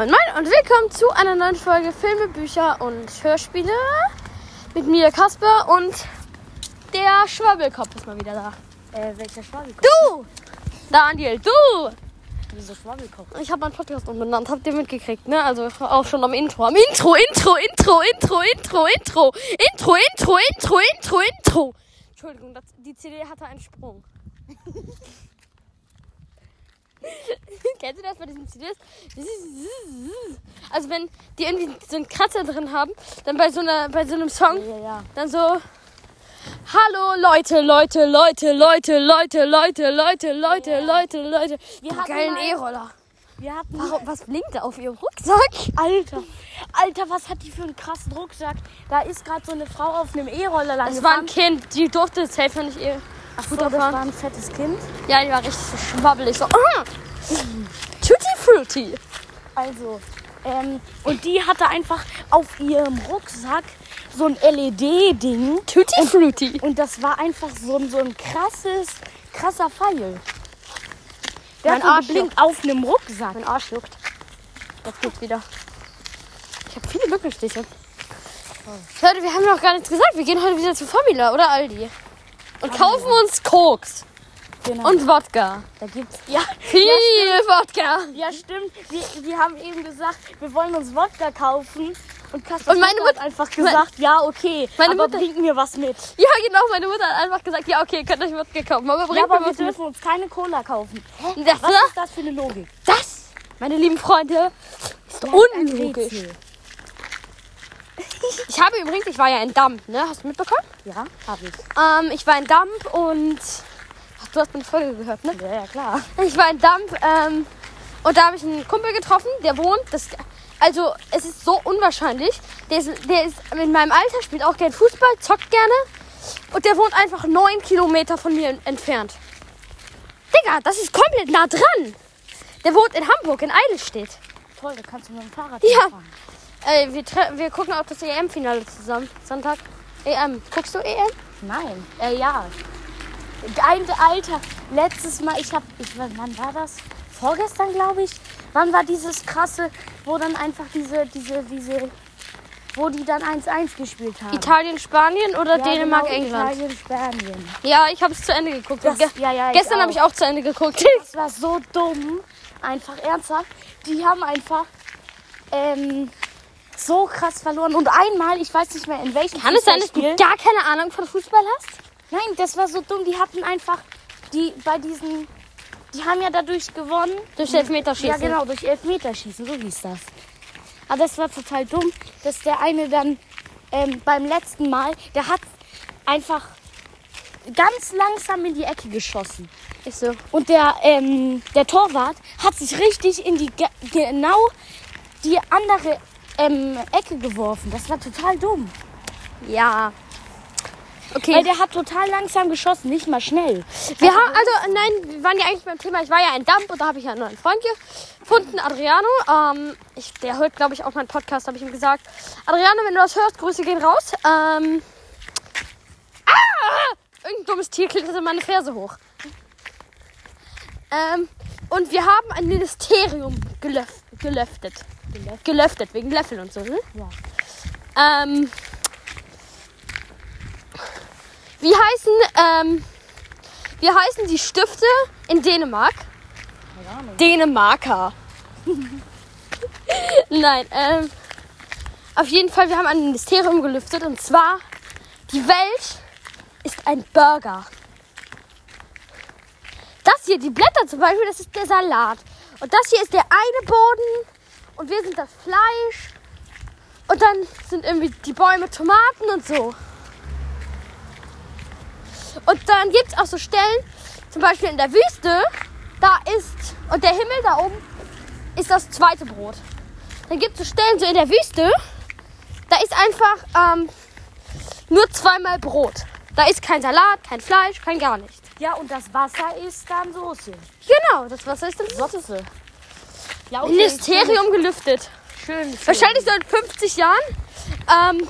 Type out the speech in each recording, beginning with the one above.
Moin Moin und willkommen zu einer neuen Folge Filme, Bücher und Hörspiele. Mit mir Kasper und der Schwabbelkopf ist mal wieder da. Äh, welcher Schwabbelkopf? Du! Daniel, du! Wieso Schwabbelkopf? Ich habe meinen Podcast umbenannt, habt ihr mitgekriegt, ne? Also auch schon am Intro. Am Intro, Intro, Intro, Intro, Intro, Intro, Intro, Intro, Intro, Intro, Intro. Entschuldigung, das, die CD hatte einen Sprung. Kennst du das bei diesen CDs? Also wenn die irgendwie so einen Kratzer drin haben, dann bei so einer, bei so einem Song, Ja, ja. dann so. Hallo Leute, Leute, Leute, Leute, Leute, Leute, Leute, Leute, Ja. Leute, Leute. Wir hatten geilen E-Roller. Wir hatten. Warum, was blinkt da auf ihrem Rucksack? Alter. Alter, was hat die für einen krassen Rucksack? Da ist gerade so eine Frau auf einem E-Roller lang Das war ein. Kind, die durfte safe nicht ihr Ach so, das fahren. war ein fettes Kind. Ja, die war richtig so schwabbelig. So, ah! Tutti Frutti. Also, ähm, und die hatte einfach auf ihrem Rucksack so ein LED-Ding. Tutti Frutti. Und das war einfach so ein, so ein krasses, krasser Pfeil. Der Mein Arsch geblinkt auf einem Rucksack. Mein Arsch juckt. Jetzt geht's wieder. Ich habe viele Mückenstiche. Leute, wir haben noch gar nichts gesagt. Wir gehen heute wieder zu Formula oder Aldi. Und kaufen uns Koks Genau. und Wodka. da gibt's. Ja, Viel Wodka. ja stimmt. Wir, wir haben eben gesagt, wir wollen uns Wodka kaufen. Und Kasper Und meine Mutter hat einfach gesagt, ja, okay, Meine aber Mutter- bringt mir was mit. Ja, genau. Meine Mutter hat einfach gesagt, ja, okay, könnt euch Wodka kaufen. Aber bringt Ja, aber mir wir was mit. dürfen uns keine Cola kaufen. Hä? Das, Was ist das für eine Logik? das, meine lieben Freunde, ist Ein unlogisch. Rätsel. Ich habe übrigens, ich war ja in Damp, ne? Hast du mitbekommen? Ja, habe ich. Ähm, ich war in Damp und. Ach, du hast meine Folge gehört, ne? Ja, ja, klar. Ich war in Damp ähm, und da habe ich einen Kumpel getroffen, der wohnt. Das, also, es ist so unwahrscheinlich. Der ist, der ist in meinem Alter, spielt auch gern Fußball, zockt gerne. Und der wohnt einfach neun Kilometer von mir entfernt. Digga, das ist komplett nah dran. Der wohnt in Hamburg, in Eidelstedt. Toll, da kannst du mit dem Fahrrad Ja. hinfahren. Äh, wir, wir gucken auch das EM-Finale zusammen. Sonntag. EM. Guckst du EM? Nein, äh, ja. Ein, Alter, letztes Mal, ich hab, ich, wann war das? Vorgestern, glaube ich. Wann war dieses krasse, wo dann einfach diese, diese, diese, wo die dann 1-1 gespielt haben? Italien, Spanien oder Ja, Dänemark, genau, England? Italien, Spanien. Ja, ich habe es zu Ende geguckt. Das- Ge ja, ja, gestern habe ich auch zu Ende geguckt. Das war so dumm. Einfach ernsthaft. Die haben einfach ähm, so krass verloren. Und einmal, ich weiß nicht mehr in welchem Kann es sein, dass du gar keine Ahnung von Fußball hast? Nein, das war so dumm. Die hatten einfach, die bei diesen, die haben ja dadurch gewonnen. Durch Elfmeterschießen. Ja, genau, durch Elfmeterschießen, so hieß das. Aber das war total dumm, dass der eine dann ähm, beim letzten Mal, der hat einfach ganz langsam in die Ecke geschossen. Ist so. Und der, ähm, der Torwart hat sich richtig in die ge genau die andere ähm, Ecke geworfen. Das war total dumm. Ja. Okay. Weil der hat total langsam geschossen, nicht mal schnell. wir haben, also nein, wir waren ja eigentlich beim Thema. Ich war ja in Damp und da habe ich ja einen neuen Freund gefunden, Adriano. Ähm, ich, der hört, glaube ich, auch meinen Podcast, habe ich ihm gesagt. Adriano, wenn du das hörst, Grüße gehen raus. Ähm, ah! Irgendein dummes Tier klettert in meine Ferse hoch. Ähm, und wir haben ein Ministerium gelöf gelöftet. Gelöftet? Gelöftet, wegen Löffeln und so, ne? Ja. Ähm, wie heißen, ähm, wie heißen die Stifte in Dänemark? Dänemarker. Nein, ähm, auf jeden Fall, wir haben ein Ministerium gelüftet und zwar, die Welt ist ein Burger. Das hier, die Blätter zum Beispiel, das ist der Salat. Und das hier ist der eine Boden und wir sind das Fleisch. Und dann sind irgendwie die Bäume Tomaten und so. Und dann gibt es auch so Stellen, zum Beispiel in der Wüste, da ist, und der Himmel da oben ist das zweite Brot. Dann gibt es so Stellen so in der Wüste, da ist einfach ähm, nur zweimal Brot. Da ist kein Salat, kein Fleisch, kein gar nichts. Ja, und das Wasser ist dann Soße. Genau, das Wasser ist dann Soße. Ja, Ministerium gelüftet. Schön. schön. Wahrscheinlich so in 50 Jahren. Ähm,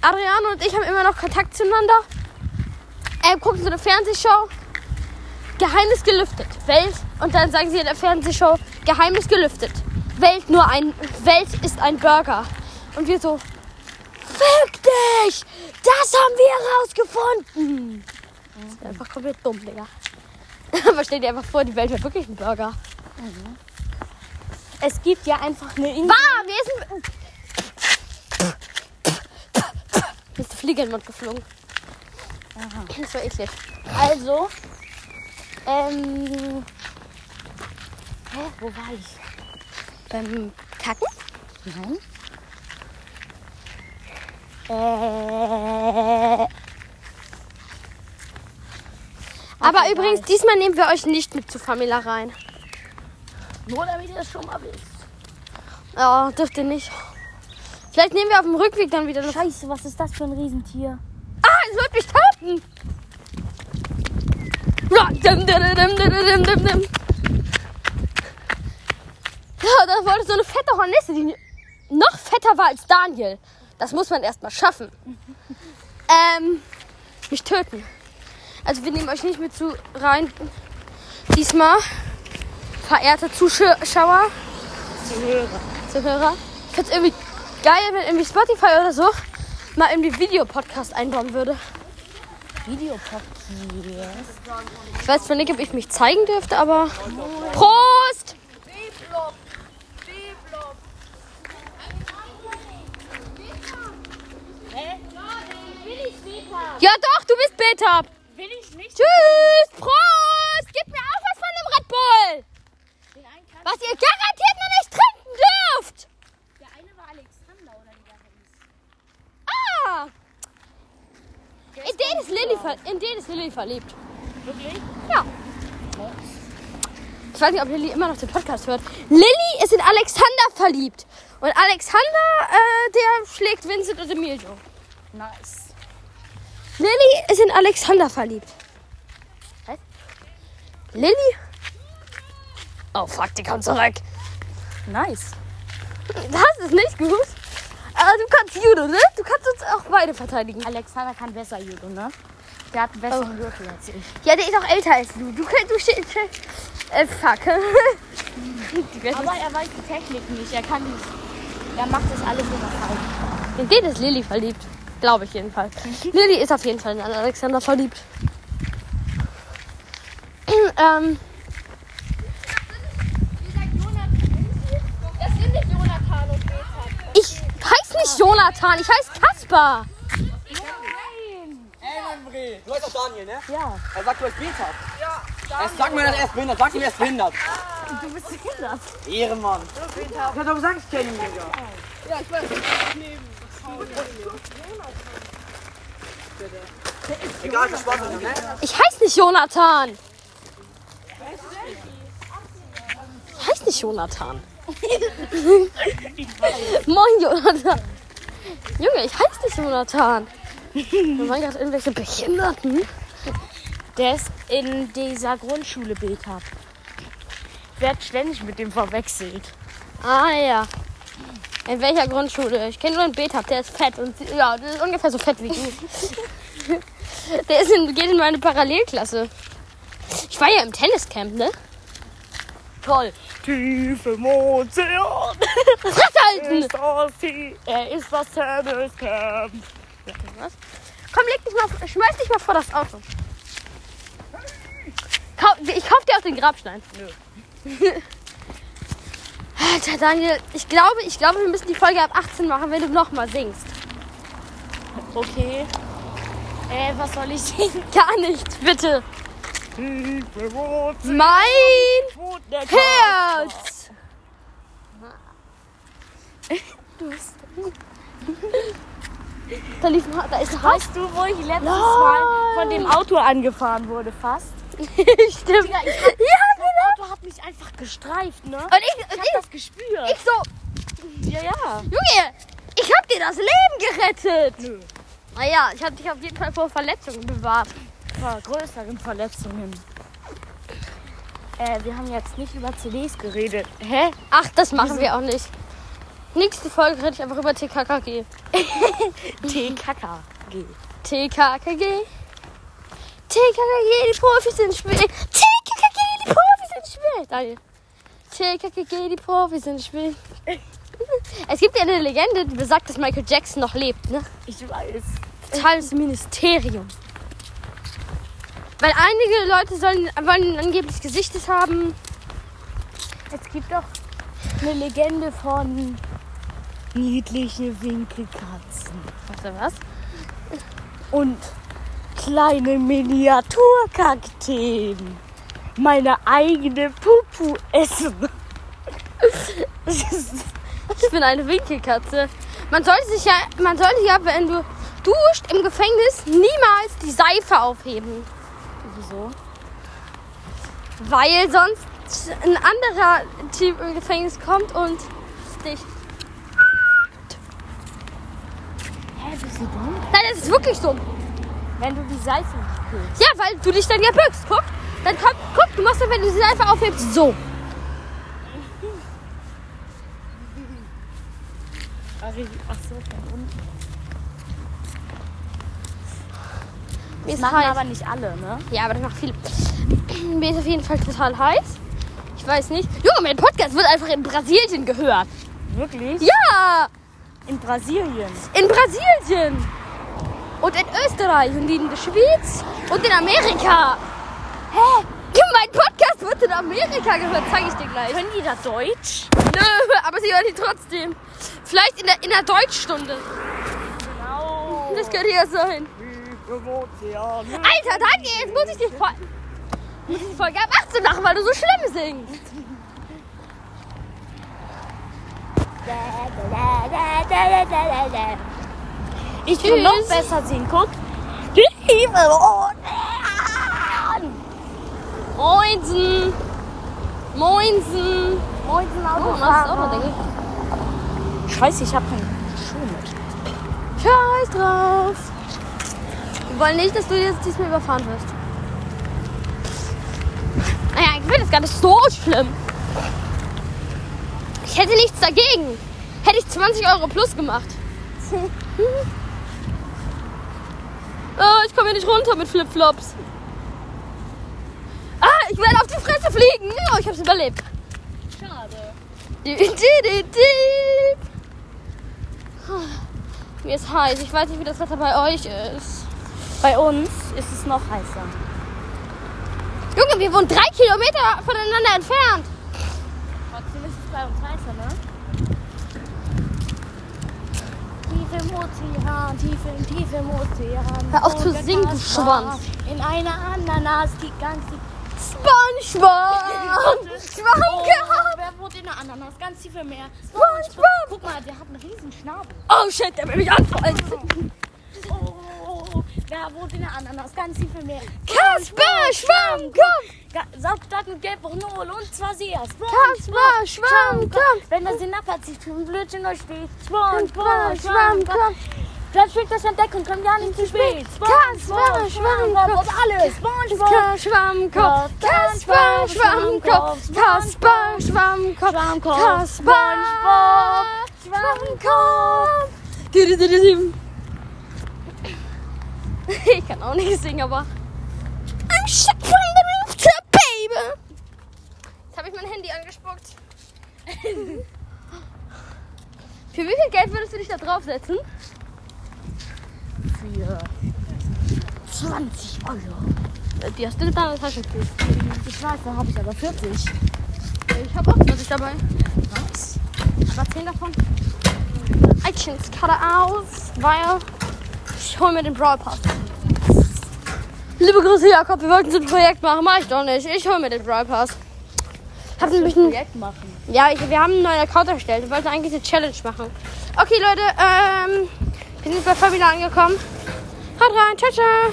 Adriano und ich haben immer noch Kontakt zueinander. Äh, gucken so eine Fernsehshow. Geheimnis gelüftet. Welt. Und dann sagen sie in der Fernsehshow, Geheimnis gelüftet. Welt nur ein Welt ist ein Burger. Und wir so, fick dich! Das haben wir herausgefunden! Das ist einfach komplett dumm, Digga. Aber stell dir einfach vor, die Welt wäre wirklich ein Burger. Es gibt ja einfach eine Insel. Bah, mir ist ein... Mir ist eine Fliege in den Mund geflogen. Das war eklig. Also, ähm. Hä, wo war ich? Beim Kacken? Nein. Äh, Aber Okay, übrigens, geil. diesmal nehmen wir euch nicht mit zu Famila rein. nur damit ihr das schon mal wisst. Ja, dürft ihr nicht. Vielleicht nehmen wir auf dem Rückweg dann wieder. Scheiße, was ist das für ein Riesentier? Ah, es wird mich töten! Dim. Ja, da wollte so eine fette Hornisse, die noch fetter war als Daniel. Das muss man erst mal schaffen. Ähm, mich töten. Also wir nehmen euch nicht mit zu rein. Diesmal, verehrte Zuschauer, Zuhörer. Zuhörer. Ich find's irgendwie geil, wenn irgendwie Spotify oder so mal irgendwie Videopodcast einbauen würde. Videopodcast. Ich weiß zwar nicht, ob ich mich zeigen dürfte, aber. Prost! Ja doch, du bist Beta. Will ich nicht? Tschüss, Prost! Gib mir auch was von dem Red Bull! Was ihr garantiert noch nicht trinken dürft! Der eine war Alexander oder wie der hieß. Ah! In den ist Lilly, ver in den ist Lilly verliebt. Wirklich? Ja. Ich weiß nicht, ob Lilly immer noch den Podcast hört. Lilly ist in Alexander verliebt. Und Alexander, äh, der schlägt Vincent und Emilio. Nice. Lilly ist in Alexander verliebt. Was? Lilly? Oh fuck, die kommt zurück. Nice. Das ist nicht gut. Aber du kannst Judo, ne? Du kannst uns auch beide verteidigen. Alexander kann besser Judo, ne? Der hat einen besseren Gürtel als ich. Ja, der ist auch älter als du. Du, kannst- du stehst. Äh, fuck. Aber er weiß die Technik nicht. Er kann nicht. Er macht das alles immer falsch. In den ist Lilly verliebt. Glaube ich jedenfalls. Lilly ist auf jeden Fall in Alexander verliebt. ähm. Ich heiße nicht Jonathan, ich heiße Kaspar. Ey, du heißt doch Daniel, ne? Ja. Er sagt, du bist behindert. Ja, Daniel. Sag mir, dass er ist behindert. Sag ihm, er ist behindert. Du bist behindert. Ehrenmann. Ich hab doch gesagt, ich kenne ihn wieder. Ja, ich weiß. Egal, das Spaß mit ihm, ne? Ich heiße nicht Jonathan. Ich heiße nicht Jonathan. Moin, Jonathan. Junge, ich heiße nicht Jonathan. Oh mein Gott, irgendwelche Behinderten. Der ist in dieser Grundschule Beta. Wird ständig mit dem verwechselt. Ah ja. In welcher Grundschule? Ich kenne nur einen Beta, der ist fett und ja, der ist ungefähr so fett wie du. der ist in, geht in meine Parallelklasse. Ich war ja im Tenniscamp, ne? Toll. Tiefe Ozean. Fresse halten! Ist das die, er ist das Tenniscamp. Was? Komm, leg dich mal, schmeiß dich mal vor das Auto. Kau, ich kauf dir auch den Grabstein. Nö. Alter, Daniel, ich glaube, ich glaube, wir müssen die Folge ab 18 machen, wenn du nochmal singst. Okay. Äh, was soll ich singen? Gar nichts, bitte. Mein Herz. Da lief da ist. Weißt du, wo ich letztes Mal von dem Auto angefahren wurde, fast? Stimmt. Digga, ich ja, genau. Das Auto hat mich einfach gestreift, ne? Und ich, Ich hab ich, das gespürt. ich so, ja, ja. Junge, ich hab dir das Leben gerettet. Nö. Naja, ich hab dich auf jeden Fall vor Verletzungen bewahrt. Vor größeren Verletzungen. Äh, wir haben jetzt nicht über CDs geredet. Hä? Ach, das machen wir auch nicht. Nächste Folge rede ich einfach über TKKG. TKKG. TKKG. TKKG, die Profis sind schwer. TKKG, die Profis sind schwer. Daniel. TKKG, die Profis sind Spiel. Es gibt ja eine Legende, die besagt, dass Michael Jackson noch lebt, ne? Ich weiß. Totales Ministerium. Weil einige Leute sollen, wollen angeblich gesichtet haben. Es gibt doch eine Legende von niedliche Winkelkatzen Weißt du was? und kleine Miniaturkakteen. Meine eigene Pupu essen. Ich bin eine Winkelkatze. Man sollte sich ja, man sollte ja, wenn du duscht im Gefängnis, niemals die Seife aufheben. Wieso? Weil sonst ein anderer Typ im Gefängnis kommt und dich. Hä, bist du dumm? Nein, das ist wirklich so. Wenn du die Seife kühlst. Ja, weil du dich dann ja bückst. Guck. Dann kommt, guck, du machst dann, wenn du die Seife aufhebst, so. Ach so, von unten. Mir ist machen heiß. aber nicht alle, ne? Ja, aber das macht viel. Mir ist auf jeden Fall total heiß. Ich weiß nicht. Junge, mein Podcast wird einfach in Brasilien gehört. Wirklich? Ja, In Brasilien. in Brasilien. Und in Österreich und in der Schweiz und in Amerika. Hä? Mein Podcast wird in Amerika gehört, zeige ich dir gleich. Können die da Deutsch? Nö, aber sie hören ihn trotzdem. Vielleicht in der, in der Deutschstunde. Genau. Das könnte ja sein. Alter, danke, jetzt muss ich die Folge. Muss ich die Folge ab 18 machen, weil du so schlimm singst. Ich kann noch besser singen. Guck. Liebe Moinsen. Moinsen. Moinsen Oh, denke ich. Scheiße, ich hab keinen Schuh mit. Scheiß drauf. Wir wollen nicht, dass du jetzt diesmal überfahren wirst. Naja, ich finde das gar nicht so schlimm. Ich hätte nichts dagegen. Hätte ich 20 Euro plus gemacht. Ah, ich komme hier nicht runter mit Flipflops. Ah, ich werde auf die Fresse fliegen. Oh, ich hab's überlebt. Schade. Di- di- di- di. Mir ist heiß. Ich weiß nicht, wie das Wetter bei euch ist. Bei uns ist es noch heißer. Junge, wir wohnen drei Kilometer voneinander entfernt. Trotzdem ist es bei uns heißer, ne? Tief im Ozean, tief im, tief im Ozean. Hör auf zu singen, du. Schwanz. In einer Ananas, die ganze... SpongeBob! Oh, SpongeBob! wer wohnt in der Ananas? Ganz tief im Meer. SpongeBob! Guck mal, der hat einen riesen Schnabel. Oh shit, der will mich anfallen. Oh, wer wohnt in der Ananas? Ganz tief im Meer. Kasper, Schwammkopf! Ga- Saugtag mit Gelbronol und zwar sehr. Kasper, Schwammkopf! Wenn das in Nackert sich zum Blödsinn euch steht. Kasper, Schwammkopf! Dann schickt das entdecken, kommt gar nicht zu spät. Kasper, Schwammkopf! und alles. Kasper, Schwammkopf! Kasper, Schwammkopf! Kasper, Schwammkopf! Schwammkopf. Kasper, Schwammkopf! Dü-dü-dü-dü-dü. Ich kann auch nicht singen, aber. I'm shot from the rooftop, baby! Jetzt habe ich mein Handy angespuckt. Für wie viel Geld würdest du dich da draufsetzen? Für 20 Euro. Die hast du in deiner Tasche. Ich weiß, da habe ich aber 40. Ich habe auch 20 dabei. Was? Aber 10 davon. iTunes Cutter aus, weil ich hol mir den Brawl Pass. Liebe Grüße, Jakob, wir wollten so ein Projekt machen. Mach ich doch nicht. Ich hol mir den Brawl Pass. Hab ein, Projekt machen. ja, ich, wir haben einen neuen Account erstellt. Wir wollten eigentlich eine Challenge machen. Okay, Leute, ähm, wir sind bei Familie angekommen. Haut rein, ciao, ciao.